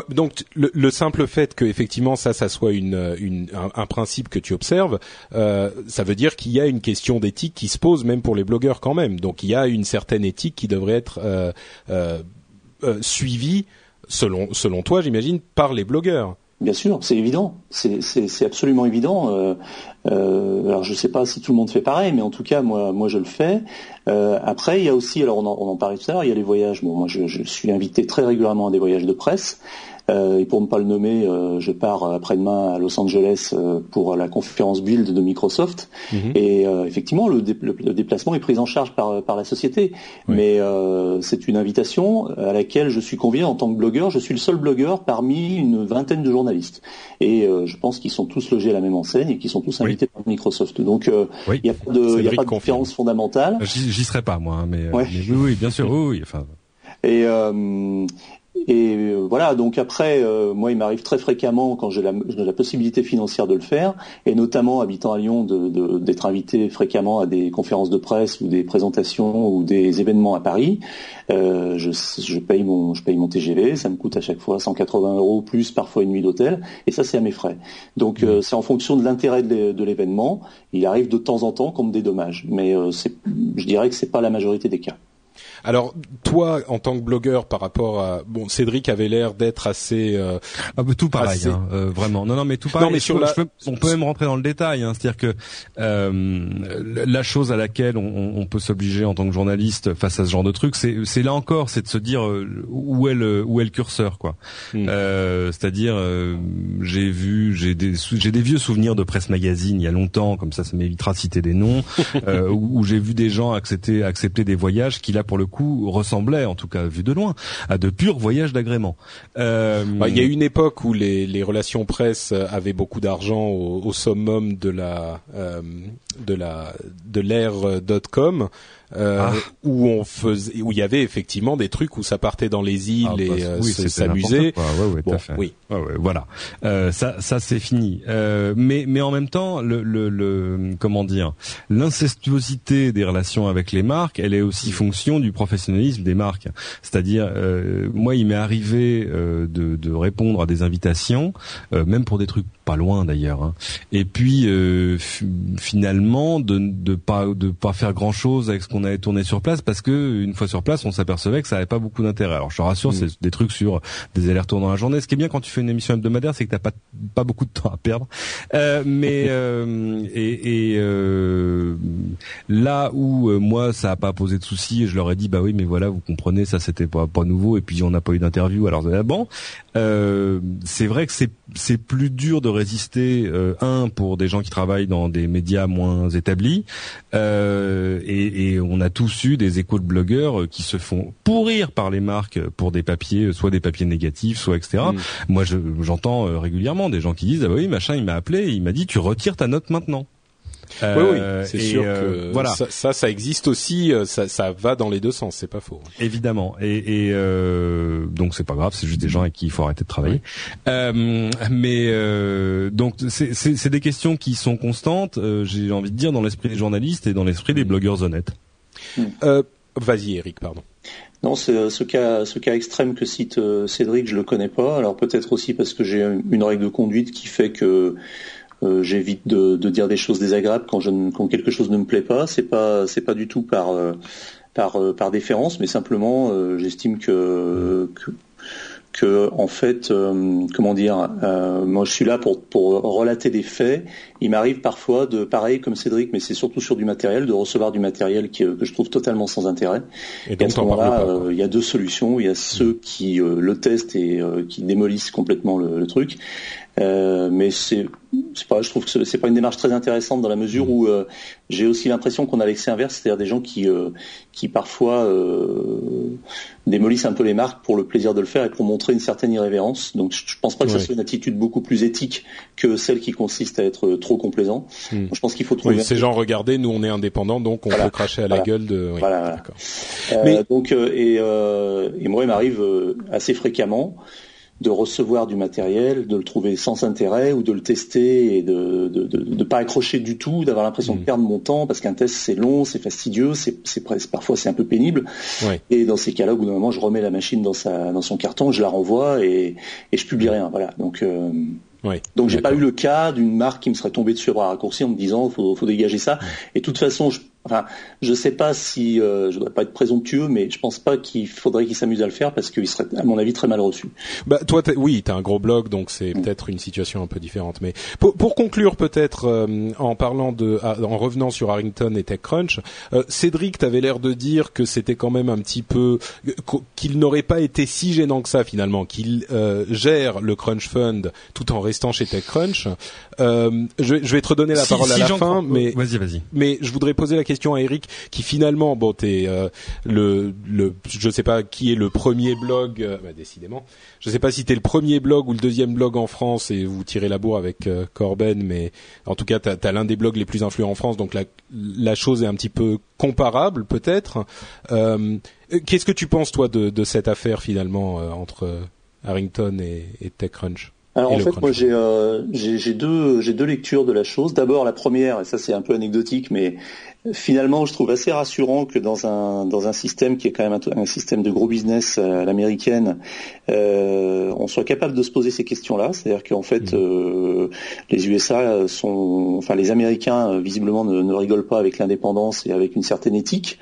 Donc le, simple fait que effectivement ça, ça soit une, une un, principe que tu observes, euh, ça veut dire qu'il y a une question d'éthique qui se pose même pour les blogueurs quand même. Donc il y a une certaine éthique qui devrait être euh, suivie selon selon toi, j'imagine, par les blogueurs. Bien sûr, c'est évident, c'est absolument évident. Euh, euh, alors je ne sais pas si tout le monde fait pareil, mais en tout cas moi, moi je le fais. Euh, après, il y a aussi, alors on en, on en parlait tout à l'heure, il y a les voyages. Bon, moi je, je, suis invité très régulièrement à des voyages de presse. Euh, et pour ne pas le nommer, euh, je pars après-demain à Los Angeles euh, pour la conférence Build de Microsoft. Mhm. Et effectivement, le, déplacement est pris en charge par, par la société. Mais c'est une invitation à laquelle je suis convié en tant que blogueur. Je suis le seul blogueur parmi une vingtaine de journalistes. Et je pense qu'ils sont tous logés à la même enseigne et qu'ils sont tous invités par Microsoft. Donc il n'y a pas de, y a pas de différence fondamentale. J'y serai pas moi, hein, mais, mais, oui, oui, bien sûr, oui, oui. Enfin, et, et euh, voilà, donc après, euh, moi, il m'arrive très fréquemment, quand j'ai la, la, possibilité financière de le faire, et notamment habitant à Lyon, d'être invité fréquemment à des conférences de presse ou des présentations ou des événements à Paris. Euh, je, je, paye mon, je paye mon TGV, ça me coûte à chaque fois 180 euros plus parfois une nuit d'hôtel, et ça c'est à mes frais. Donc mmh. c'est en fonction de l'intérêt de l'événement. Il arrive de temps en temps qu'on me dédommage, mais je dirais que c'est pas la majorité des cas. Alors toi, en tant que blogueur, par rapport à bon, Cédric avait l'air d'être assez euh, ah, bah, tout pareil, hein, euh, vraiment. Non, non, mais tout pareil. Non, mais sur la... on peut même rentrer dans le détail, hein, c'est-à-dire que euh, la chose à laquelle on, on peut s'obliger en tant que journaliste face à ce genre de truc, c'est là encore, c'est de se dire euh, où est le où est le curseur, quoi. Euh, c'est-à-dire, j'ai vu, j'ai des j'ai des vieux souvenirs de presse magazine il y a longtemps, comme ça, ça m'évitera de citer des noms, [laughs] où, où j'ai vu des gens accepter accepter des voyages qui là pour le coup ressemblait, en tout cas vu de loin, à de purs voyages d'agrément. Euh... Bah, il y a une époque où les, relations presse avaient beaucoup d'argent au, au, de la euh, de la de l'ère euh, ah. où on faisait, où il y avait effectivement des trucs où ça partait dans les îles ah, et bah, euh, s'amusait. Ouais, bon, oui. voilà. Euh, ça, ça c'est fini. Euh, mais, mais en même temps, le, le, le comment dire, l'incestuosité des relations avec les marques, elle est aussi fonction du professionnalisme des marques. C'est-à-dire, moi, il m'est arrivé de, de répondre à des invitations, même pour des trucs pas loin d'ailleurs. Hein. Et puis euh, finalement de de pas de pas faire grand chose avec ce qu'on avait tourné sur place parce que une fois sur place, on s'apercevait que ça avait pas beaucoup d'intérêt. Alors je te rassure, mm. c'est des trucs sur des allers-retours dans la journée. Ce qui est bien quand tu fais une émission hebdomadaire, c'est que t'as pas pas beaucoup de temps à perdre. Euh, mais [laughs] euh, et, et euh, là où moi ça a pas posé de soucis, je leur ai dit bah oui mais voilà vous comprenez ça c'était pas pas nouveau et puis on n'a pas eu d'interview alors bon euh, c'est vrai que c'est c'est plus dur de résister euh, un pour des gens qui travaillent dans des médias moins établis euh, et, et, on a tous eu des échos de blogueurs qui se font pourrir par les marques pour des papiers soit des papiers négatifs soit etc. Mm. Moi j'entends régulièrement des gens qui disent ah oui machin il m'a appelé il m'a dit tu retires ta note maintenant oui, oui, euh, c'est sûr euh, que voilà. ça, ça, existe aussi. Euh, ça, ça va dans les deux sens, c'est pas faux. Évidemment. Et, et euh, donc c'est pas grave, c'est juste des gens avec qui il faut arrêter de travailler. Euh, mais donc c'est des questions qui sont constantes. J'ai envie de dire dans l'esprit des journalistes et dans l'esprit des blogueurs honnêtes. Vas-y, Eric, pardon. Non, c'est ce cas, ce cas extrême que cite Cédric, je le connais pas. Alors peut-être aussi parce que j'ai une règle de conduite qui fait que euh, j'évite de, de, dire des choses désagréables quand, je quand quelque chose ne me plaît pas. C'est pas c'est pas du tout par euh, par euh, par déférence, mais simplement j'estime que, que que en fait, comment dire, moi je suis là pour pour relater des faits. Il m'arrive parfois de, pareil comme Cédric, mais c'est surtout sur du matériel, de recevoir du matériel qui, que je trouve totalement sans intérêt. Et, à ce moment-là, il y a deux solutions. Il y a ceux qui le testent et qui démolissent complètement le, le truc, euh, mais c'est pas, je trouve que c'est pas une démarche très intéressante dans la mesure où euh, j'ai aussi l'impression qu'on a l'excès inverse, c'est-à-dire des gens qui euh, qui parfois démolissent un peu les marques pour le plaisir de le faire et pour montrer une certaine irrévérence. Donc je, pense pas que ce soit une attitude beaucoup plus éthique que celle qui consiste à être trop complaisant. Hmm. je pense qu'il faut trouver. Oui, ces gens regardez, nous on est indépendants, donc on peut cracher à la gueule de. Oui, voilà. Mais... Donc et, et moi il m'arrive assez fréquemment de recevoir du matériel, de le trouver sans intérêt ou de le tester et de de, de, pas accrocher du tout, d'avoir l'impression de mm. perdre mon temps parce qu'un test c'est long, c'est fastidieux, c'est c'est parfois c'est un peu pénible. Et dans ces cas-là, au bout d'un moment, je remets la machine dans sa dans son carton, je la renvoie et et je publie rien. Voilà. Donc euh, Donc j'ai pas eu le cas d'une marque qui me serait tombée dessus à raccourci en me disant faut faut dégager ça. Et de toute façon, je Enfin, je sais pas si, euh, je voudrais pas être présomptueux, mais je pense pas qu'il faudrait qu'il s'amuse à le faire parce qu'il serait, à mon avis, très mal reçu. Bah, toi, oui, t'as un gros blog, donc c'est mm. peut-être une situation un peu différente. Mais pour, pour conclure, peut-être euh, en parlant de, ah, en revenant sur Harrington et TechCrunch, euh, Cédric, t'avais l'air de dire que c'était quand même un petit peu, qu'il n'aurait pas été si gênant que ça finalement, qu'il euh, gère le Crunch Fund tout en restant chez TechCrunch. je, je vais te redonner la parole à la fin, mais vas-y, vas-y. Mais je voudrais poser la question à Eric, qui finalement, bon, t'es euh, le, le, je sais pas qui est le premier blog, euh, bah, décidément, je sais pas si t'es le premier blog ou le deuxième blog en France et vous tirez la bourre avec euh, Corben, mais en tout cas, t'as as, l'un des blogs les plus influents en France, donc la, chose est un petit peu comparable peut-être. Qu'est-ce que tu penses toi de, cette affaire finalement entre Harrington et TechCrunch? Alors en fait, moi j'ai deux j'ai deux lectures de la chose. D'abord la première, et ça c'est un peu anecdotique, mais finalement, je trouve assez rassurant que dans un dans un système qui est quand même un, système de gros business à l'américaine, euh, on soit capable de se poser ces questions-là. C'est-à-dire qu'en fait, mmh. euh, les USA sont, enfin les Américains visiblement ne, ne rigolent pas avec l'indépendance et avec une certaine éthique.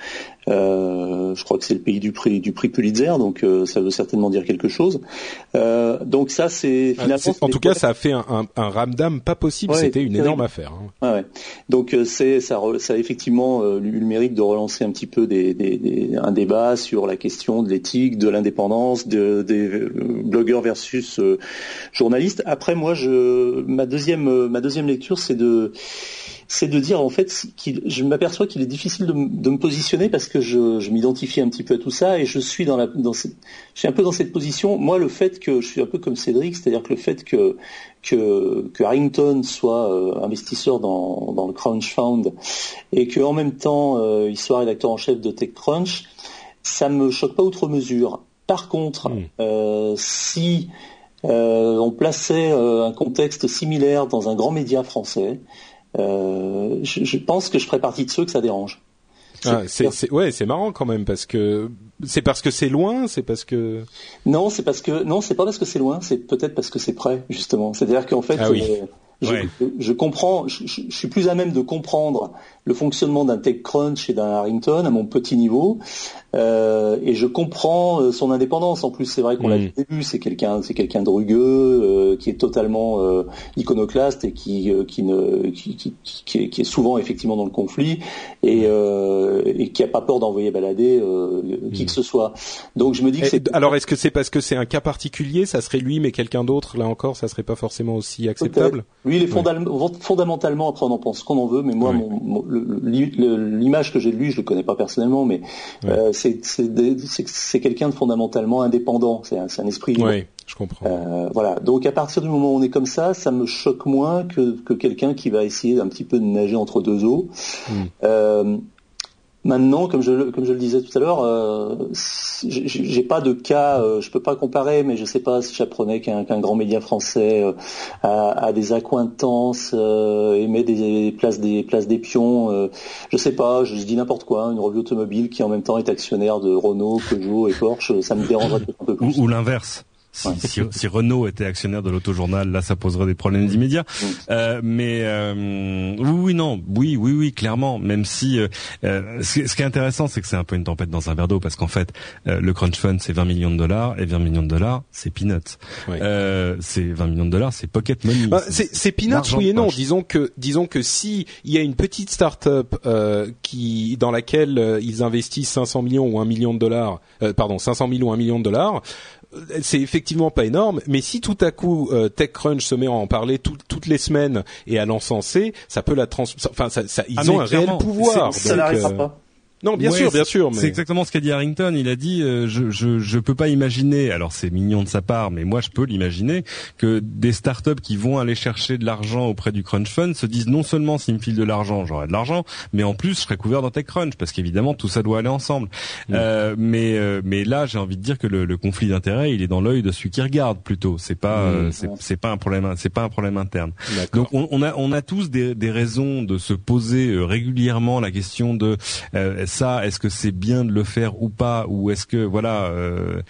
Euh, je crois que c'est le pays du prix du prix Pulitzer, donc euh, ça veut certainement dire quelque chose. Euh, donc ça, c'est ah, finalement. en tout cas, ça a fait un, un, un ramdam pas possible. C'était une énorme affaire. Hein. Ouais, donc c'est ça, ça a effectivement eu le mérite de relancer un petit peu des, des, des, un débat sur la question de l'éthique, de l'indépendance, de, des blogueurs versus journalistes. Après, moi, je ma deuxième ma deuxième lecture, c'est de c'est de dire en fait qu'il, je m'aperçois qu'il est difficile de, de, me positionner parce que je, je, m'identifie un petit peu à tout ça et je suis dans la, dans cette, je suis un peu dans cette position. Moi, le fait que je suis un peu comme Cédric, c'est-à-dire que le fait que que, que Harrington soit euh, investisseur dans, dans le Crunch Fund et qu'en même temps euh, il soit rédacteur en chef de TechCrunch, ça me choque pas outre mesure. Par contre, hmm. euh, si euh, on plaçait un contexte similaire dans un grand média français, euh, je, pense que je ferais partie de ceux que ça dérange. Ah, c'est ouais, c'est marrant quand même parce que c'est parce que c'est loin, c'est parce que non, c'est parce que non, c'est pas parce que c'est loin, c'est peut-être parce que c'est près justement. C'est-à-dire qu'en fait, ah euh, je, comprends, je, suis plus à même de comprendre le fonctionnement d'un TechCrunch et d'un Harrington à mon petit niveau, euh, et je comprends euh, son indépendance. En plus, c'est vrai qu'on l'a vu mm. au début, c'est quelqu'un, c'est quelqu'un de rugueux, euh, qui est totalement iconoclaste et qui qui ne qui, qui, est, souvent effectivement dans le conflit et, et qui a pas peur d'envoyer balader qui que mm. ce soit. Donc je me dis que c'est. Alors est-ce que c'est parce que c'est un cas particulier, ça serait lui, mais quelqu'un d'autre là encore, ça serait pas forcément aussi acceptable? Lui, il est fondamentalement après on en pense qu'on en veut, mais moi l'image que j'ai de lui, je le connais pas personnellement, mais c'est quelqu'un de fondamentalement indépendant. C'est un, un, esprit. Oui, je comprends. Euh, voilà. Donc à partir du moment où on est comme ça, ça me choque moins que, que quelqu'un qui va essayer d'un petit peu de nager entre deux eaux. Hmm. Euh, Maintenant, comme je, comme je le disais tout à l'heure, euh, j'ai pas de cas, euh, je peux pas comparer, mais je sais pas si j'apprenais qu'un grand média français euh, a, des accointances, euh, émet des, places des places des pions, je sais pas, je, dis n'importe quoi, une revue automobile qui en même temps est actionnaire de Renault, Peugeot et Porsche, ça me dérangerait un peu plus. ou l'inverse. Si, si, Renault était actionnaire de l'autojournal, là, ça poserait des problèmes immédiats. Euh, mais euh, oui, non, oui, oui, oui, clairement. Même si euh, euh ce, qui est intéressant, c'est que c'est un peu une tempête dans un verre d'eau, parce qu'en fait, euh, le crunch fund, c'est 20 millions de dollars, et 20 millions de dollars, c'est peanuts. Euh, c'est 20 millions de dollars, c'est pocket money. Bah, c'est peanuts, oui et non. Disons que, disons que si il y a une petite start-up qui dans laquelle ils investissent 500 millions ou 1 million de dollars, pardon, 500 millions ou 1 million de dollars c'est effectivement pas énorme, mais si tout à coup euh, TechCrunch se met à en parler toutes les semaines et à l'encenser, ça peut la trans. Enfin, ça, ça, ils ah, ont un réel pouvoir. Ça n'arrivera pas. Non, bien sûr, bien sûr. C'est exactement ce qu'a dit Harrington. Il a dit, euh, je, je, je peux pas imaginer. Alors c'est mignon de sa part, mais moi je peux l'imaginer que des startups qui vont aller chercher de l'argent auprès du crunch fund se disent non seulement s'il me file de l'argent, j'aurai de l'argent, mais en plus je serai couvert dans TechCrunch parce qu'évidemment tout ça doit aller ensemble. Euh, mais euh, mais là j'ai envie de dire que le, le conflit d'intérêts il est dans l'œil de celui qui regarde plutôt. C'est pas euh, c'est pas un problème c'est pas un problème interne. Donc on, on, a on a tous des, des raisons de se poser régulièrement la question de ça, est-ce que c'est bien de le faire ou pas, ou est-ce que voilà, euh,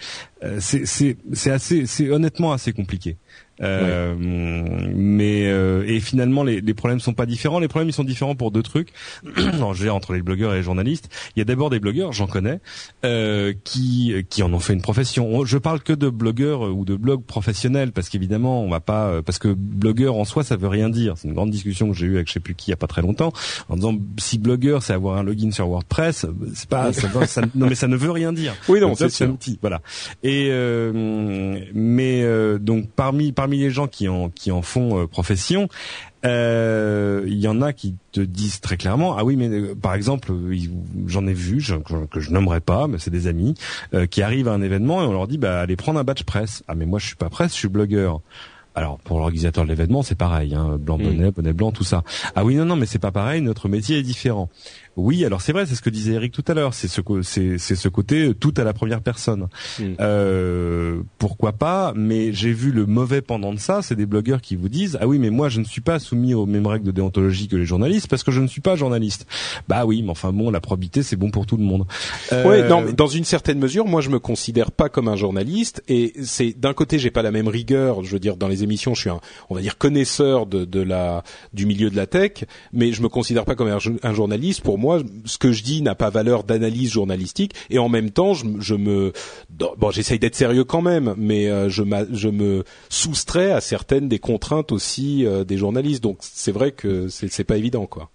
euh c'est c'est assez, c'est honnêtement assez compliqué. Euh, mais euh, et finalement les, les problèmes sont pas différents. Les problèmes ils sont différents pour deux trucs. [clears throat] veux dire entre les blogueurs et les journalistes. Il y a d'abord des blogueurs, j'en connais, euh, qui qui en ont fait une profession. Je parle que de blogueurs ou de blogs professionnels parce qu'évidemment on va pas euh, parce que blogueur en soi ça veut rien dire. C'est une grande discussion que j'ai eue avec je sais plus qui il y a pas très longtemps en disant si blogueur c'est avoir un login sur WordPress, c'est pas ça, ça, non mais ça ne veut rien dire. Oui non c'est un petit voilà. Et euh, mais donc parmi parmi les gens qui en font euh, profession, euh, il y en a qui te disent très clairement ah oui mais euh, par exemple j'en ai vu que je nommerai pas mais c'est des amis qui arrivent à un événement et on leur dit bah allez prendre un badge presse. Ah mais moi je suis pas presse je suis blogueur. Alors pour l'organisateur de l'événement c'est pareil hein, blanc bonnet bonnet blanc tout ça. Ah oui non non mais c'est pas pareil notre métier est différent oui, alors c'est vrai, c'est ce que disait Eric tout à l'heure, c'est ce c'est c'est ce côté euh, tout à la première personne. Hmm. Euh, pourquoi pas Mais j'ai vu le mauvais pendant de ça, c'est des blogueurs qui vous disent ah oui, mais moi je ne suis pas soumis aux mêmes règles de déontologie que les journalistes parce que je ne suis pas journaliste. Bah oui, mais enfin bon, la probité c'est bon pour tout le monde. Euh... Oui, non, mais dans une certaine mesure, moi je me considère pas comme un journaliste et c'est d'un côté j'ai pas la même rigueur, je veux dire dans les émissions je suis un on va dire connaisseur de de la du milieu de la tech, mais je me considère pas comme un, un journaliste. Pour moi ce que je dis n'a pas valeur d'analyse journalistique, et en même temps, je, je me, bon, j'essaye d'être sérieux quand même, mais euh, je, je me soustrais à certaines des contraintes aussi euh, des journalistes. Donc, c'est vrai que c'est pas évident, quoi.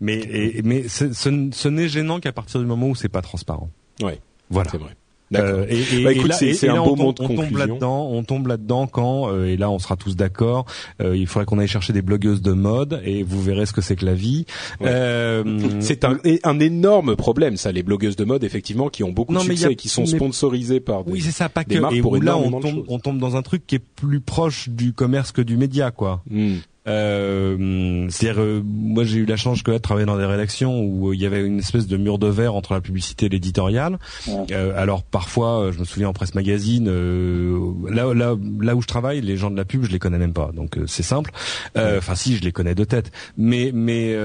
Mais, mais ce, ce n'est gênant qu'à partir du moment où c'est pas transparent. Oui, voilà. C'est vrai. Euh, et, bah, écoute, c'est un beau on, on tombe là-dedans, on tombe là-dedans quand euh, et là on sera tous d'accord. Euh, il faudrait qu'on aille chercher des blogueuses de mode et vous verrez ce que c'est que la vie. c'est un, un énorme problème ça, les blogueuses de mode effectivement qui ont beaucoup de succès et qui sont sponsorisées par des, oui c'est ça pas que et là on tombe, on tombe dans un truc qui est plus proche du commerce que du média quoi. Hmm. Euh, C'est-à-dire, euh, moi j'ai eu la chance que de travailler dans des rédactions où il y avait une espèce de mur de verre entre la publicité et l'éditorial. Euh, alors parfois, je me souviens en presse magazine, là, là, là où je travaille, les gens de la pub, je les connais même pas, donc c'est simple. Enfin si, je les connais de tête, mais mais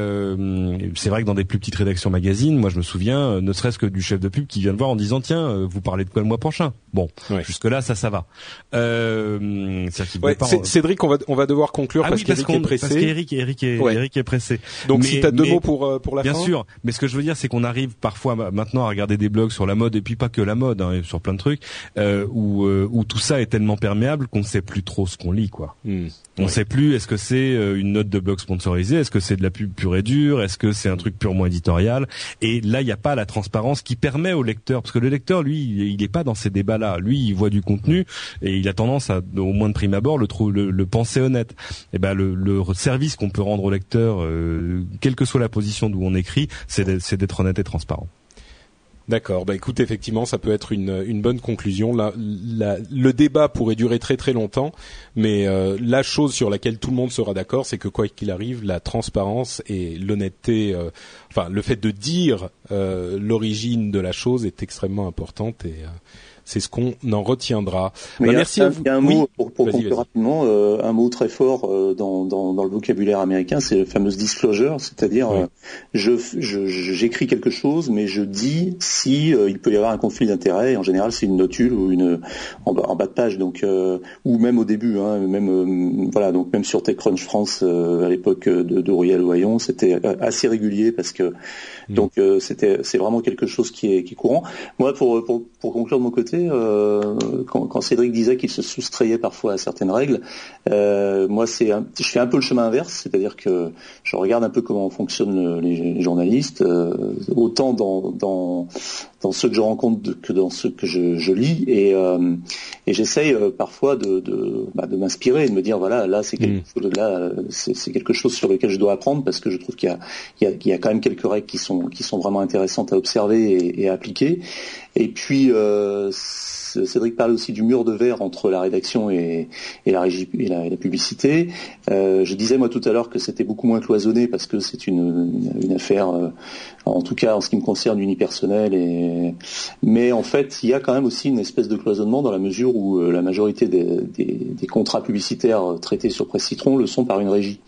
c'est vrai que dans des plus petites rédactions magazines, moi je me souviens, ne serait-ce que du chef de pub qui vient de voir en disant tiens, vous parlez de quoi le mois prochain? Bon, jusque là ça ça va. Euh, Cédric, on va on va devoir conclure ah parce oui, qu'Eric est pressé. Parce qu'Eric Eric est, Eric est pressé. Donc si tu as deux mots pour euh, pour la bien fin. Bien sûr, mais ce que je veux dire c'est qu'on arrive parfois maintenant à regarder des blogs sur la mode et puis pas que la mode, hein, sur plein de trucs euh, où euh, où tout ça est tellement perméable qu'on ne sait plus trop ce qu'on lit quoi. Hmm. On ne sait plus est-ce que c'est euh, une note de blog sponsorisée, est-ce que c'est de la pub pure et dure, est-ce que c'est un truc purement éditorial? Et là, il n'y a pas la transparence qui permet au lecteur, parce que le lecteur, lui, il n'est pas dans ces débats-là. Lui, il voit du contenu et il a tendance à, au moins de prime abord, le, le, le penser honnête. Et eh ben le, le service qu'on peut rendre au lecteur, euh, quelle que soit la position d'où on écrit, c'est d'être honnête et transparent. D'accord. Bah écoute, effectivement, ça peut être une, bonne conclusion. Le débat pourrait durer très très longtemps, mais euh, la chose sur laquelle tout le monde sera d'accord, c'est que quoi qu'il arrive, la transparence et l'honnêteté, euh, enfin le fait de dire l'origine de la chose est extrêmement importante et c'est ce qu'on en retiendra. Bah, merci à vous. Il y a un mot pour, pour conclure rapidement, euh, un mot très fort euh, dans, dans, dans, le vocabulaire américain, c'est le fameux disclosure, c'est-à-dire euh, je j'écris quelque chose, mais je dis si il peut y avoir un conflit d'intérêts. En général, c'est une notule ou une en bas, en bas de page, donc ou même au début, hein, même voilà, donc même sur TechCrunch France à l'époque de, de Loyon, c'était assez régulier parce que mm. donc c'était c'est vraiment quelque chose qui est, qui est courant. Moi, pour, pour, pour conclure de mon côté euh, quand, Cédric disait qu'il se soustrayait parfois à certaines règles. Euh, moi, c'est je fais un peu le chemin inverse, c'est-à-dire que je regarde un peu comment fonctionnent les, journalistes, euh, autant dans, dans, dans ceux que je rencontre que dans ceux que je, lis, et, et j'essaye parfois de, de, bah, de m'inspirer et de me dire voilà, là c'est quelque, mm. chose, là, c'est, quelque chose sur lequel je dois apprendre parce que je trouve qu'il y a, il y a, il y a quand même quelques règles qui sont, qui sont vraiment intéressantes à observer et, et à appliquer. Et puis, euh, Cédric parle aussi du mur de verre entre la rédaction et, la, régie, et la, publicité. Euh, je disais moi tout à l'heure que c'était beaucoup moins cloisonné parce que c'est une, affaire, euh, en tout cas en ce qui me concerne, unipersonnelle. Et... Mais en fait, il y a quand même aussi une espèce de cloisonnement dans la mesure où la majorité des, des contrats publicitaires traités sur Presse Citron le sont par une régie.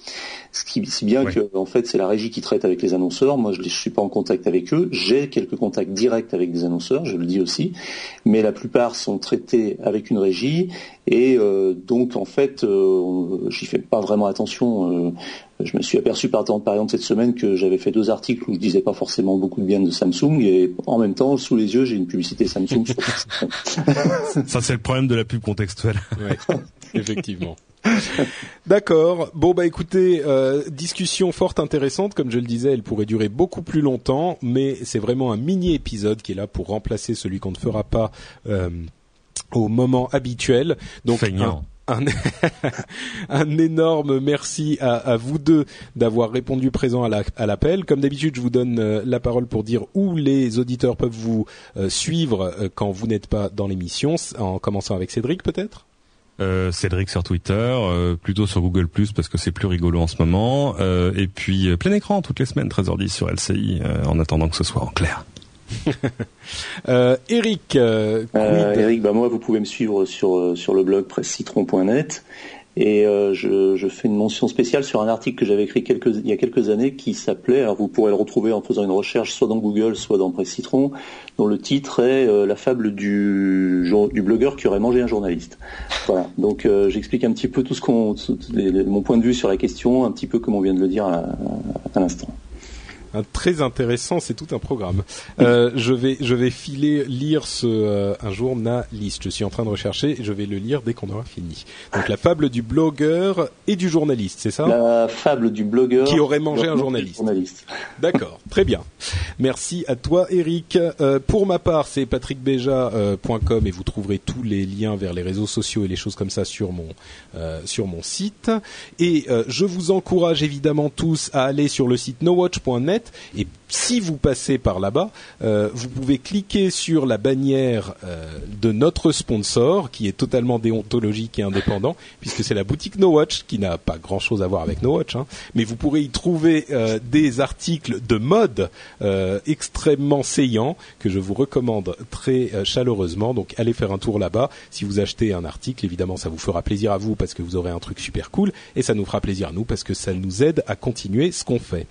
Ce qui, si bien que en fait c'est la régie qui traite avec les annonceurs. Moi je ne suis pas en contact avec eux. J'ai quelques contacts directs avec des annonceurs, je le dis aussi, mais la plupart sont traités avec une régie et euh, donc en fait euh, j'y fais pas vraiment attention. Euh, je me suis aperçu par, par exemple cette semaine que j'avais fait deux articles où je disais pas forcément beaucoup de bien de Samsung et en même temps sous les yeux j'ai une publicité Samsung. [laughs] Ça c'est le problème de la pub contextuelle. effectivement. D'accord. Bon bah écoutez, euh, discussion fort intéressante. Comme je le disais, elle pourrait durer beaucoup plus longtemps, mais c'est vraiment un mini épisode qui est là pour remplacer celui qu'on ne fera pas euh, au moment habituel. Donc un, [laughs] un, énorme merci à, vous deux d'avoir répondu présent à l'appel. Comme d'habitude, je vous donne euh, la parole pour dire où les auditeurs peuvent vous suivre quand vous n'êtes pas dans l'émission, en commençant avec Cédric peut-être? Euh, Cédric sur Twitter, euh, plutôt sur Google Plus parce que c'est plus rigolo en ce moment. Euh, et puis plein écran toutes les semaines, 13h10 sur LCI, en attendant que ce soit en clair. [laughs] Eric, Eric, bah moi vous pouvez me suivre sur sur le blog pressecitron.net et euh, je, je, fais une mention spéciale sur un article que j'avais écrit quelques, il y a quelques années qui s'appelait, alors vous pourrez le retrouver en faisant une recherche soit dans Google, soit dans Presse Citron, dont le titre est euh, La fable du, du blogueur qui aurait mangé un journaliste. Voilà, donc euh, j'explique un petit peu tout ce qu'on, mon point de vue sur la question, un petit peu comme on vient de le dire à, à l'instant très intéressant, c'est tout un programme. Euh, je vais je vais filer lire ce euh, un journaliste. Je suis en train de rechercher et je vais le lire dès qu'on aura fini. Donc la fable du blogueur et du journaliste, c'est ça? La fable du blogueur qui aurait mangé un journaliste. journaliste. D'accord, très bien. Merci à toi Eric. Euh, pour ma part, c'est patrickbeja.com et vous trouverez tous les liens vers les réseaux sociaux et les choses comme ça sur mon sur mon site. Et je vous encourage évidemment tous à aller sur le site nowatch.net Et si vous passez par là-bas, euh, vous pouvez cliquer sur la bannière euh, de notre sponsor, qui est totalement déontologique et indépendant, puisque c'est la boutique No Watch, qui n'a pas grand-chose à voir avec No Watch, hein. mais vous pourrez y trouver euh, des articles de mode extrêmement saillants que je vous recommande très chaleureusement. Donc allez faire un tour là-bas. Si vous achetez un article, évidemment, ça vous fera plaisir à vous parce que vous aurez un truc super cool, et ça nous fera plaisir à nous parce que ça nous aide à continuer ce qu'on fait.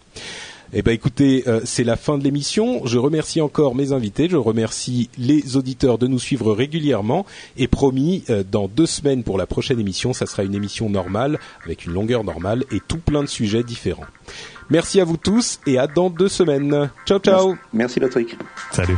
Eh ben écoutez, euh, c'est la fin de l'émission. Je remercie encore mes invités. Je remercie les auditeurs de nous suivre régulièrement. Et promis, euh, dans deux semaines pour la prochaine émission, ça sera une émission normale avec une longueur normale et tout plein de sujets différents. Merci à vous tous et à dans deux semaines. Ciao ciao. Merci Patrick. Salut.